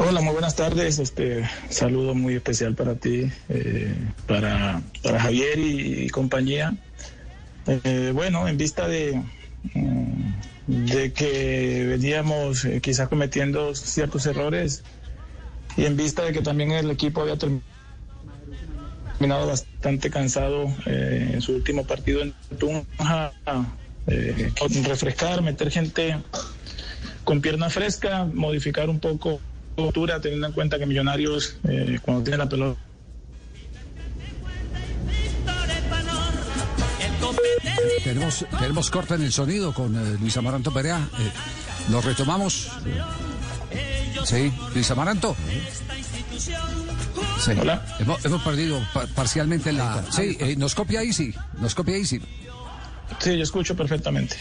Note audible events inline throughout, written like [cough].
Hola, muy buenas tardes. Este saludo muy especial para ti, eh, para, para Javier y, compañía. Eh, bueno, en vista de, mm, de que veníamos eh, quizás cometiendo ciertos errores y en vista de que también el equipo había terminado bastante cansado en su último partido en Tunja, refrescar, meter gente con pierna fresca, modificar un poco la teniendo en cuenta que Millonarios, eh, cuando tiene la pelota, Tenemos, tenemos corte en el sonido con eh, Luis Amaranto Perea. Eh, ¿Lo retomamos? Sí, Luis Amaranto. Sí. Hola. Hemos, hemos perdido parcialmente la. Sí, nos copia sí. Nos copia sí. Sí, yo escucho perfectamente.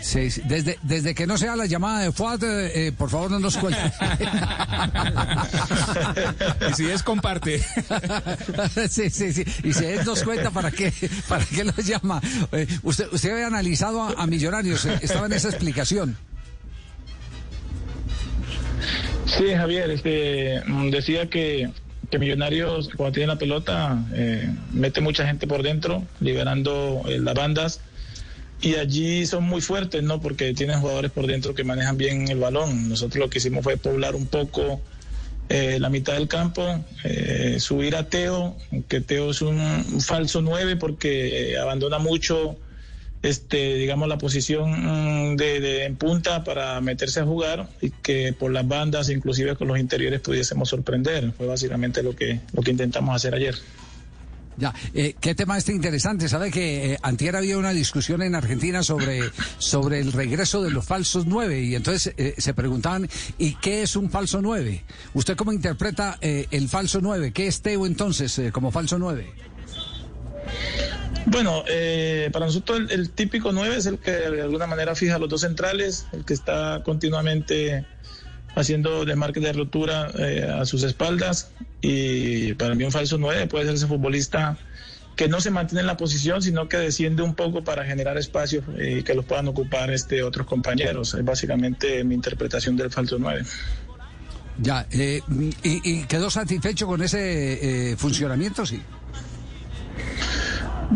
Sí, Desde, desde que no sea la llamada de Fuad, eh, eh, por favor no nos cuente. [laughs] y si es, comparte. [laughs] sí, sí, sí. Y si es, nos cuenta para qué, para qué lo llama. Eh, usted, usted había analizado a, Millonarios, estaba en esa explicación. Sí, Javier, este, mm, decía que, que Millonarios, cuando tiene la pelota, mete mucha gente por dentro, liberando las bandas y allí son muy fuertes, ¿no? Porque tienen jugadores por dentro que manejan bien el balón. Nosotros lo que hicimos fue poblar un poco eh, la mitad del campo, eh, subir a Teo, que Teo es un, falso 9 porque eh, abandona mucho, este, digamos, la posición mm, de, en punta para meterse a jugar y que por las bandas, inclusive con los interiores, pudiésemos sorprender. Fue básicamente lo que, lo que intentamos hacer ayer. Ya, eh, qué tema este interesante. Sabe que eh, había una discusión en Argentina sobre, sobre el regreso de los falsos nueve y entonces eh, se preguntaban, ¿y qué es un falso nueve? ¿Usted cómo interpreta eh, el falso nueve? ¿Qué es Teo entonces como falso nueve? Bueno, para nosotros el, típico nueve es el que de alguna manera fija los dos centrales, el que está continuamente haciendo desmarques de rotura eh, a sus espaldas y para mí un falso 9 puede ser ese futbolista que no se mantiene en la posición, sino que desciende un poco para generar espacio y que los puedan ocupar este otros compañeros. Es básicamente mi interpretación del falso 9. Ya, eh, y, quedó satisfecho con ese eh, funcionamiento? Sí.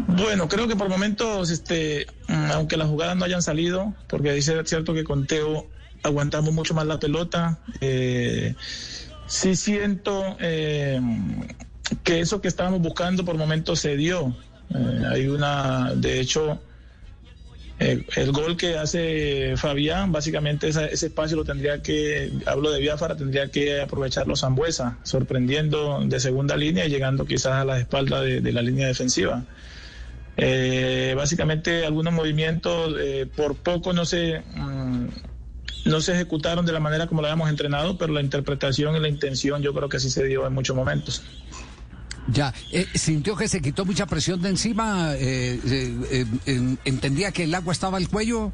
Bueno, creo que por momentos, este, aunque las jugadas no hayan salido, porque dice cierto que con Teo aguantamos mucho más la pelota. Eh, sí siento eh, que eso que estábamos buscando por momentos se dio. Eh, hay una, de hecho, el gol que hace Fabián, básicamente ese espacio lo tendría que, hablo de Biafara, tendría que aprovecharlo Zambuesa, sorprendiendo de segunda línea y llegando quizás a la espalda de, la línea defensiva. básicamente algunos movimientos, por poco no sé, mm, no se ejecutaron de la manera como lo habíamos entrenado, pero la interpretación y la intención yo creo que sí se dio en muchos momentos. Ya, eh, sintió que se quitó mucha presión de encima, eh, eh, entendía que el agua estaba al cuello,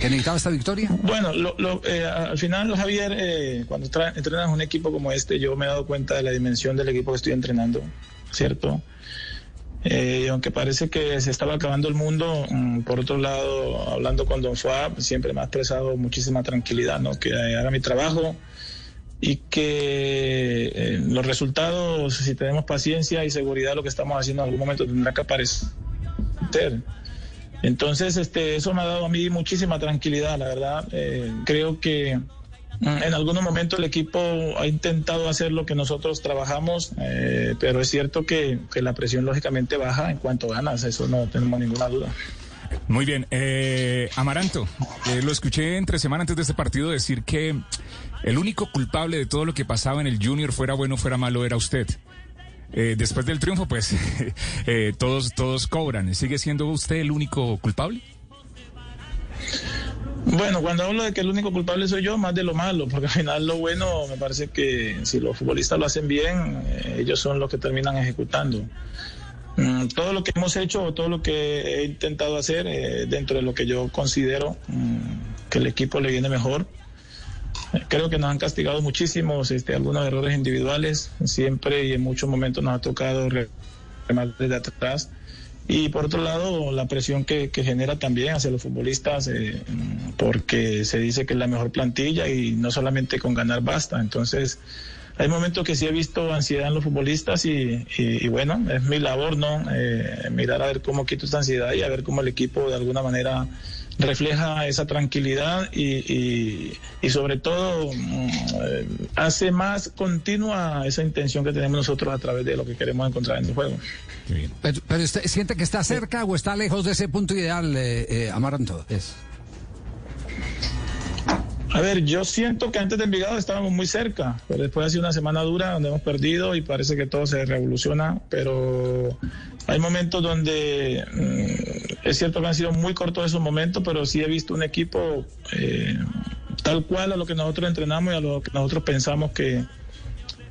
que necesitaba esta victoria. Bueno, al final, Javier, cuando entrenas un equipo como este, yo me he dado cuenta de la dimensión del equipo que estoy entrenando, ¿cierto? Eh, aunque parece que se estaba acabando el mundo, mm, por otro lado, hablando con Don Fuab, siempre me ha expresado muchísima tranquilidad, ¿no? Que haga mi trabajo y que eh, los resultados, si tenemos paciencia y seguridad, lo que estamos haciendo en algún momento tendrá que aparecer. Entonces, este, eso me ha dado a mí muchísima tranquilidad, la verdad. Eh, creo que en algunos momentos el equipo ha intentado hacer lo que nosotros trabajamos, eh, pero es cierto que, la presión lógicamente baja en cuanto ganas, eso no tenemos ninguna duda. Muy bien, eh, Amaranto, eh, lo escuché entre semana antes de este partido decir que el único culpable de todo lo que pasaba en el Junior, fuera bueno o fuera malo, era usted. después del triunfo, pues [laughs] todos, todos cobran. ¿Sigue siendo usted el único culpable? Bueno, cuando hablo de que el único culpable soy yo, más de lo malo, porque al final lo bueno me parece que si los futbolistas lo hacen bien, eh, ellos son los que terminan ejecutando. Mm, todo lo que hemos hecho, todo lo que he intentado hacer eh, dentro de lo que yo considero mm, que el equipo le viene mejor. Eh, creo que nos han castigado muchísimos este, algunos errores individuales, siempre y en muchos momentos nos ha tocado rematar desde atrás y por otro lado la presión que, genera también hacia los futbolistas eh, porque se dice que es la mejor plantilla y no solamente con ganar basta. Entonces hay momentos que sí he visto ansiedad en los futbolistas y, bueno es mi labor no eh, mirar a ver cómo quito esta ansiedad y a ver cómo el equipo de alguna manera refleja esa tranquilidad y, sobre todo mm, eh, hace más continua esa intención que tenemos nosotros a través de lo que queremos encontrar en el juego. Pero, ¿siente que está cerca o está lejos de ese punto ideal, eh, eh Amaranto? Es. A ver, yo siento que antes de Envigado estábamos muy cerca, pero después ha sido una semana dura donde hemos perdido y parece que todo se revoluciona, pero hay momentos donde mm, es cierto que han sido muy cortos esos momentos, pero sí he visto un equipo eh, tal cual a lo que nosotros entrenamos y a lo que nosotros pensamos que,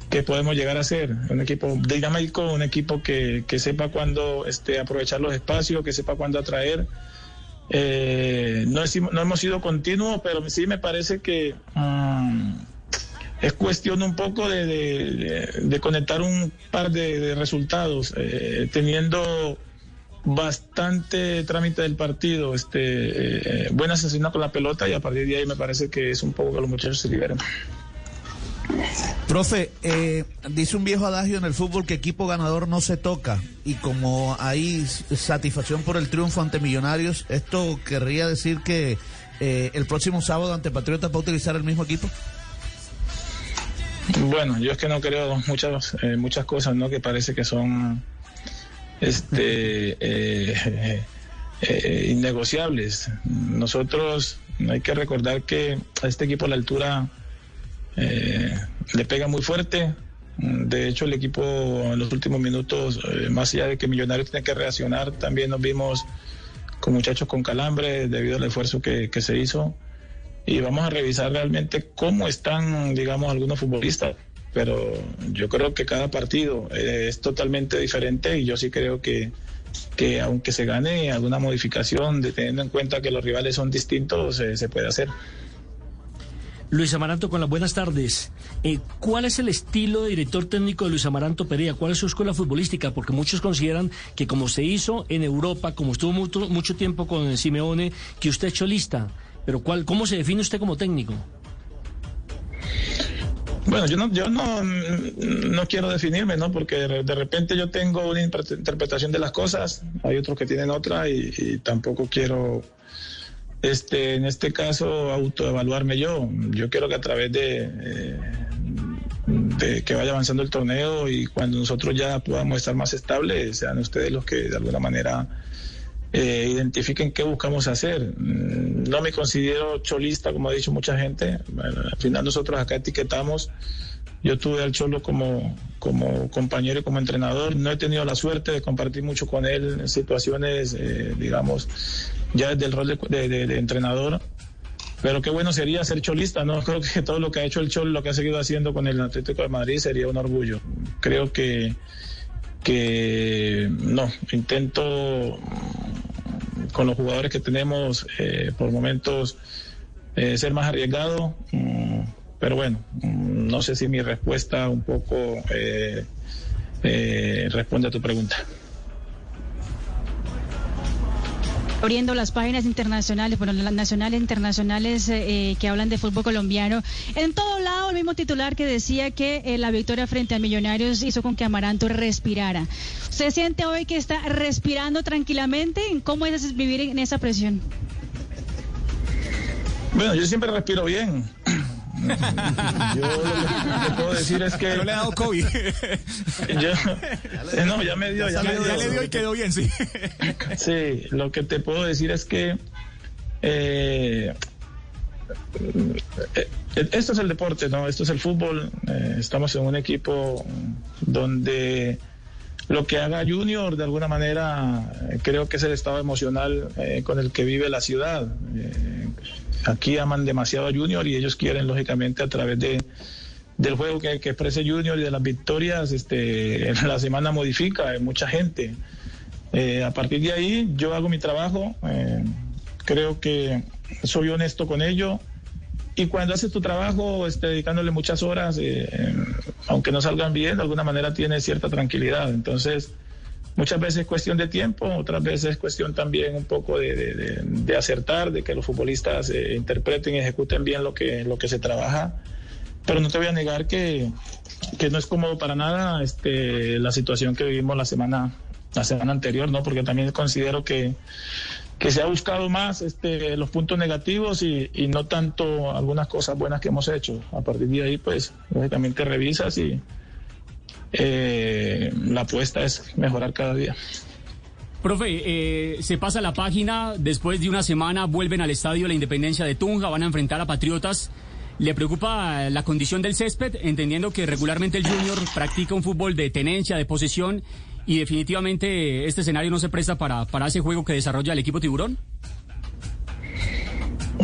que podemos llegar a ser. Un equipo dinámico, un equipo que, que sepa cuándo este, aprovechar los espacios, que sepa cuándo atraer eh, no, no, hemos sido continuos, pero sí me parece que mm, es cuestión un poco de, conectar un par de, resultados, eh, teniendo bastante trámite del partido, este, eh, buena con la pelota y a partir de ahí me parece que es un poco que los muchachos se liberen. Profe, eh, dice un viejo adagio en el fútbol que equipo ganador no se toca y como hay satisfacción por el triunfo ante Millonarios, ¿esto querría decir que eh, el próximo sábado ante Patriotas va a utilizar el mismo equipo? Bueno, yo es que no creo muchas eh, muchas cosas, ¿no? Que parece que son este [laughs] innegociables. Nosotros hay que recordar que a este equipo a la altura eh, le pega muy fuerte. De hecho, el equipo en los últimos minutos, eh, más allá de que Millonarios tiene que reaccionar, también nos vimos con muchachos con calambre debido al esfuerzo que, se hizo. Y vamos a revisar realmente cómo están, digamos, algunos futbolistas. Pero yo creo que cada partido eh, es totalmente diferente y yo sí creo que, que aunque se gane alguna modificación, teniendo en cuenta que los rivales son distintos, se puede hacer. Luis Amaranto, con las buenas tardes. Eh, ¿Cuál es el estilo de director técnico de Luis Amaranto Perea? ¿Cuál es su escuela futbolística? Porque muchos consideran que como se hizo en Europa, como estuvo mucho, tiempo con Simeone, que usted ha hecho lista. Pero ¿cuál, ¿cómo se define usted como técnico? Bueno, yo no, yo no, no quiero definirme, ¿no? Porque de repente yo tengo una interpretación de las cosas, hay otros que tienen otra y tampoco quiero este, en este caso, autoevaluarme yo. Yo quiero que a través de, eh, de que vaya avanzando el torneo y cuando nosotros ya podamos estar más estables, sean ustedes los que de alguna manera eh, identifiquen qué buscamos hacer. Mm, no me considero cholista, como ha dicho mucha gente. al final nosotros acá etiquetamos yo tuve al Cholo como, como compañero y como entrenador. No he tenido la suerte de compartir mucho con él en situaciones, eh, digamos, ya desde el rol de, entrenador. Pero qué bueno sería ser cholista, ¿no? [laughs] Creo que todo lo que ha hecho el Cholo, lo que ha seguido haciendo con el Atlético de Madrid sería un orgullo. Creo que, que no, intento con los jugadores que tenemos eh, por momentos eh, ser más arriesgado. Mm, pero bueno, mm, no sé si mi respuesta un poco eh, eh, responde a tu pregunta. Abriendo las páginas internacionales, bueno, las nacionales internacionales eh, que hablan de fútbol colombiano. En todo lado, el mismo titular que decía que la victoria frente a Millonarios hizo con que Amaranto respirara. ¿Usted siente hoy que está respirando tranquilamente? ¿Cómo es vivir en esa presión? Bueno, yo siempre respiro bien. Yo lo que puedo decir es que. No le ha dado COVID. Eh, no, ya me dio, ya, me dio. Ya le dio y quedó bien, sí. Sí, lo que te puedo decir es que. Eh, eh, esto es el deporte, ¿no? Esto es el fútbol. estamos en un equipo donde lo que haga Junior, de alguna manera, creo que es el estado emocional con el que vive la ciudad. Aquí aman demasiado a Junior y ellos quieren, lógicamente, a través de del juego que, que exprese Junior y de las victorias, este, [laughs] la semana modifica, hay mucha gente. Eh, a partir de ahí yo hago mi trabajo, eh, creo que soy honesto con ello y cuando haces tu trabajo este, dedicándole muchas horas, eh, aunque no salgan bien, de alguna manera tienes cierta tranquilidad. Entonces, muchas veces es cuestión de tiempo, otras veces es cuestión también un poco de, acertar, de que los futbolistas eh, interpreten y ejecuten bien lo que, lo que se trabaja. Pero no te voy a negar que, que no es cómodo para nada este, la situación que vivimos la semana, la semana anterior, ¿no? Porque también considero que, que se ha buscado más este, los puntos negativos y, y, no tanto algunas cosas buenas que hemos hecho. A partir de ahí, pues, lógicamente revisas y eh, la apuesta es mejorar cada día. Profe, eh, se pasa la página, después de una semana vuelven al Estadio La Independencia de Tunja, van a enfrentar a Patriotas. ¿Le preocupa la condición del césped, entendiendo que regularmente el Junior practica un fútbol de tenencia, de posesión, y definitivamente este escenario no se presta para, para ese juego que desarrolla el equipo Tiburón?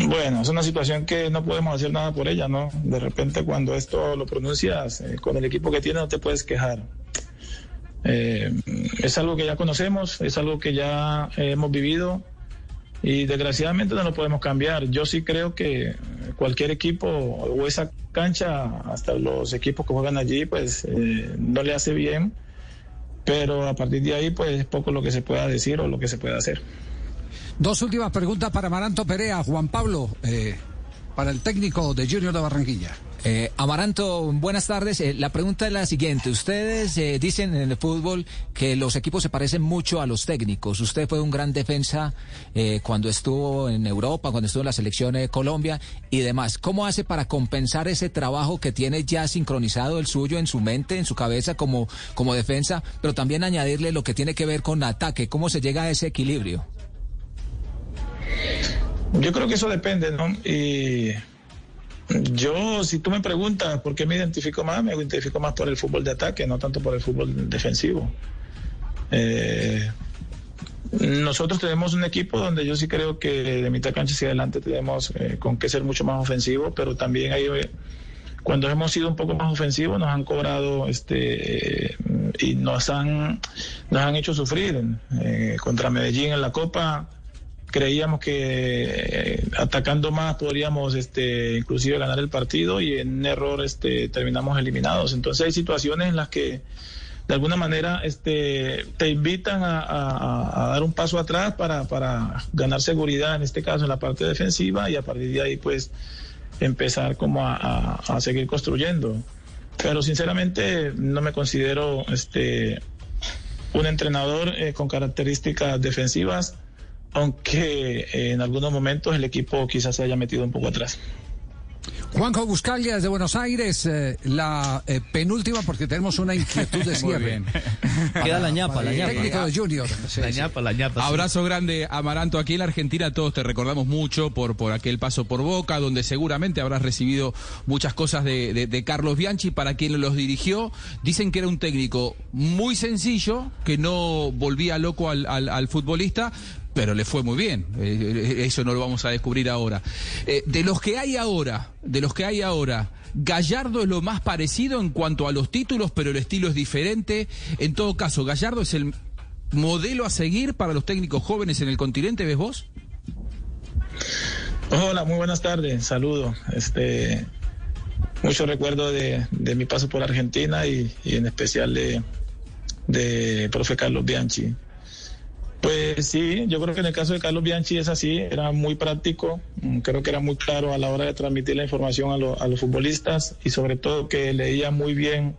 Bueno, es una situación que no podemos hacer nada por ella, ¿no? De repente cuando esto lo pronuncias eh, con el equipo que tienes no te puedes quejar. Eh, es algo que ya conocemos, es algo que ya hemos vivido y desgraciadamente no lo podemos cambiar. Yo sí creo que cualquier equipo o esa cancha, hasta los equipos que juegan allí, pues eh, no le hace bien, pero a partir de ahí pues es poco lo que se pueda decir o lo que se pueda hacer. Dos últimas preguntas para Maranto Perea. Juan Pablo, eh, para el técnico de Junior de Barranquilla. Eh, Amaranto, buenas tardes. Eh, la pregunta es la siguiente. Ustedes eh, dicen en el fútbol que los equipos se parecen mucho a los técnicos. Usted fue un gran defensa eh, cuando estuvo en Europa, cuando estuvo en la selección de Colombia y demás. ¿Cómo hace para compensar ese trabajo que tiene ya sincronizado el suyo en su mente, en su cabeza como, como defensa, pero también añadirle lo que tiene que ver con ataque? ¿Cómo se llega a ese equilibrio? Yo creo que eso depende, ¿no? Y yo, si tú me preguntas por qué me identifico más, me identifico más por el fútbol de ataque, no tanto por el fútbol defensivo. Eh, nosotros tenemos un equipo donde yo sí creo que de mitad cancha hacia adelante tenemos eh, con que ser mucho más ofensivo, pero también hay cuando hemos sido un poco más ofensivos nos han cobrado este y nos han nos han hecho sufrir eh, contra Medellín en la Copa creíamos que eh, atacando más podríamos este inclusive ganar el partido y en error este terminamos eliminados. Entonces hay situaciones en las que de alguna manera este te invitan a, dar un paso atrás para, para ganar seguridad en este caso en la parte defensiva y a partir de ahí pues empezar como a, seguir construyendo. Pero sinceramente no me considero este un entrenador eh, con características defensivas aunque eh, en algunos momentos el equipo quizás se haya metido un poco atrás. Juanjo Buscalia desde Buenos Aires, eh, la eh, penúltima porque tenemos una inquietud de [laughs] cierre. [laughs] Queda la ñapa, la ñapa. Técnico de Junior. la ñapa, la ñapa. Abrazo grande, Amaranto. Aquí en la Argentina todos te recordamos mucho por, por aquel paso por Boca, donde seguramente habrás recibido muchas cosas de, de Carlos Bianchi. Para quien los dirigió, dicen que era un técnico muy sencillo, que no volvía loco al, al, al futbolista, pero le fue muy bien. Eh, eso no lo vamos a descubrir ahora. Eh, de los que hay ahora, de los que hay ahora, Gallardo es lo más parecido en cuanto a los títulos, pero el estilo es diferente. En todo caso, Gallardo es el modelo a seguir para los técnicos jóvenes en el continente, ¿ves vos? Hola, muy buenas tardes, saludo. Este, mucho recuerdo de, mi paso por Argentina y, en especial de, de profe Carlos Bianchi. Pues sí, yo creo que en el caso de Carlos Bianchi es así, era muy práctico, mm, creo que era muy claro a la hora de transmitir la información a, los futbolistas y sobre todo que leía muy bien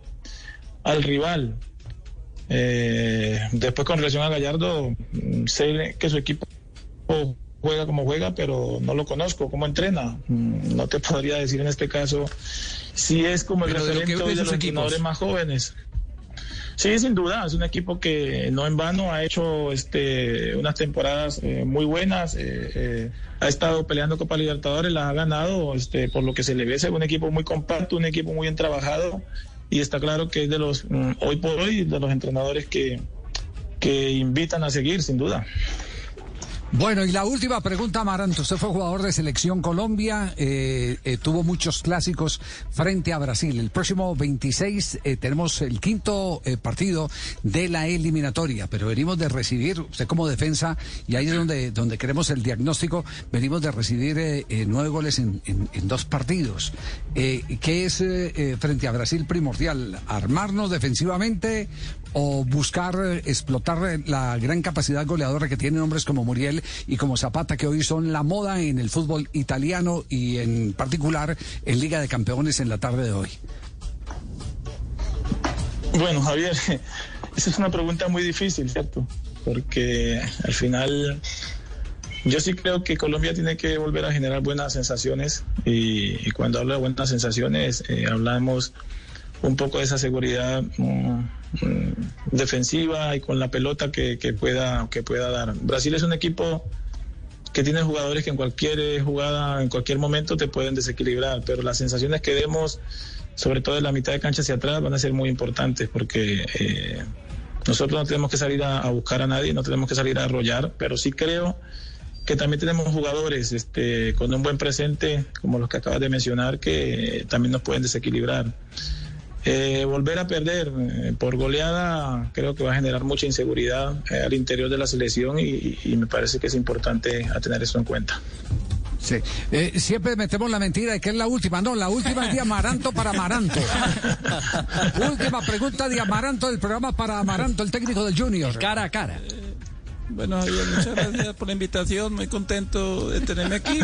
al rival. Eh, después con relación a Gallardo, mm, sé que su equipo juega como juega, pero no lo conozco, cómo entrena. Mm, no te podría decir en este caso si es como el referente de, los entrenadores más jóvenes. Sí, sin duda, es un equipo que no en vano ha hecho este, unas temporadas eh, muy buenas, eh, eh, ha estado peleando Copa Libertadores, la ha ganado, este, por lo que se le ve, es un equipo muy compacto, un equipo muy bien trabajado y está claro que es de los, mm, hoy por hoy, de los entrenadores que, que invitan a seguir, sin duda. Bueno, y la última pregunta, Amaranto. Usted fue jugador de Selección Colombia, eh, eh, tuvo muchos clásicos frente a Brasil. El próximo 26 eh, tenemos el quinto partido de la eliminatoria, pero venimos de recibir, usted como defensa, y ahí es donde, donde queremos el diagnóstico, venimos de recibir nueve goles en, en dos partidos. ¿Qué es frente a Brasil primordial? ¿Armarnos defensivamente o buscar eh, explotar la gran capacidad goleadora que tienen hombres como Muriel y como Zapata, que hoy son la moda en el fútbol italiano y en particular en Liga de Campeones en la tarde de hoy? Bueno, Javier, [laughs] esa es una pregunta muy difícil, ¿cierto? Porque al final yo sí creo que Colombia tiene que volver a generar buenas sensaciones y, cuando hablo de buenas sensaciones eh, hablamos un poco de esa seguridad mm, mm, defensiva y con la pelota que, pueda, que pueda dar. Brasil es un equipo que tiene jugadores que en cualquier jugada, en cualquier momento te pueden desequilibrar, pero las sensaciones que demos, sobre todo de la mitad de cancha hacia atrás, van a ser muy importantes porque eh, nosotros no tenemos que salir a, a, buscar a nadie, no tenemos que salir a arrollar, pero sí creo que también tenemos jugadores este, con un buen presente, como los que acabas de mencionar, que también nos pueden desequilibrar. Eh, volver a perder eh, por goleada creo que va a generar mucha inseguridad eh, al interior de la selección y, me parece que es importante a tener eso en cuenta. Sí. siempre metemos la mentira de que es la última. No, la última es de Amaranto para Amaranto. [laughs] última pregunta de Amaranto del programa para Amaranto, el técnico del Junior. Cara a cara. Bueno, Javier, muchas gracias por la invitación. Muy contento de tenerme aquí. [laughs]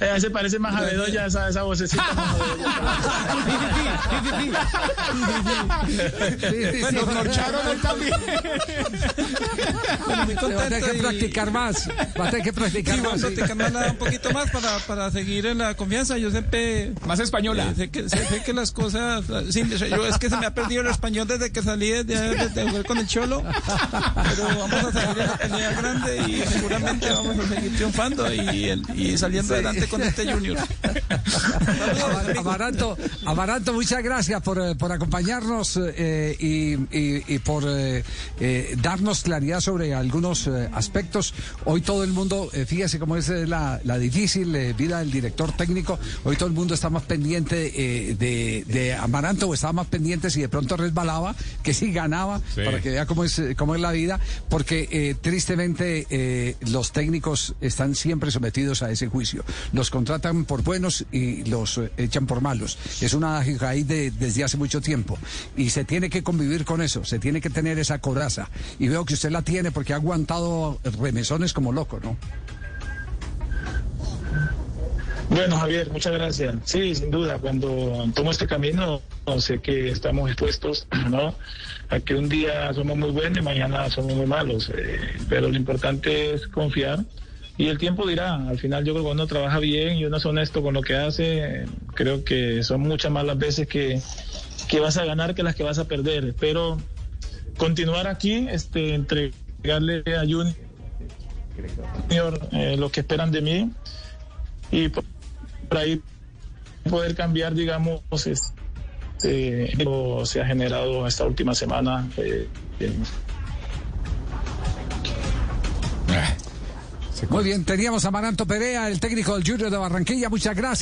eh, se parece más a Bedoya, esa, esa vocecita. bueno, corcharon él también. Bueno, muy contento. Va a tener que practicar más. Va a tener que practicar sí, más. practicar un poquito más para, para seguir en la confianza. Yo siempre. Más española. Eh, sé, que, sé, sé, que las cosas. Sí, yo, es que se me ha perdido el español desde que salí de, de, de jugar con el Cholo. Pero vamos a seguir en la pelea grande y seguramente vamos a seguir triunfando y, y saliendo sí. adelante con este Junior. [laughs] Amaranto, Amaranto, muchas gracias por, eh, por acompañarnos eh, y, y, y, por eh, eh darnos claridad sobre algunos eh, aspectos. Hoy todo el mundo, fíjese cómo es la, la difícil vida del director técnico, hoy todo el mundo está más pendiente de, de, Amaranto o estaba más pendiente si de pronto resbalaba, que si ganaba, sí. para que vea cómo es, cómo es la vida, porque eh, tristemente eh, los técnicos están siempre sometidos a ese juicio. Los contratan por buenos y los eh, echan por malos. Es una ahí de, desde hace mucho tiempo. Y se tiene que convivir con eso, se tiene que tener esa coraza. Y veo que usted la tiene porque ha aguantado remesones como loco, ¿no? Bueno, Javier, muchas gracias. Sí, sin duda, cuando tomo este camino, sé que estamos expuestos, ¿no? A que un día somos muy buenos y mañana somos muy malos. Eh, pero lo importante es confiar y el tiempo dirá. Al final, yo creo que uno trabaja bien y uno es honesto con lo que hace. Creo que son muchas más las veces que, que vas a ganar que las que vas a perder. Pero continuar aquí, este, entregarle a Junior eh, lo que esperan de mí y por, por ahí poder cambiar, digamos, este, lo se ha generado esta última semana. Eh, Muy bien, teníamos a Maranto Perea, el técnico del Junior de Barranquilla. Muchas gracias.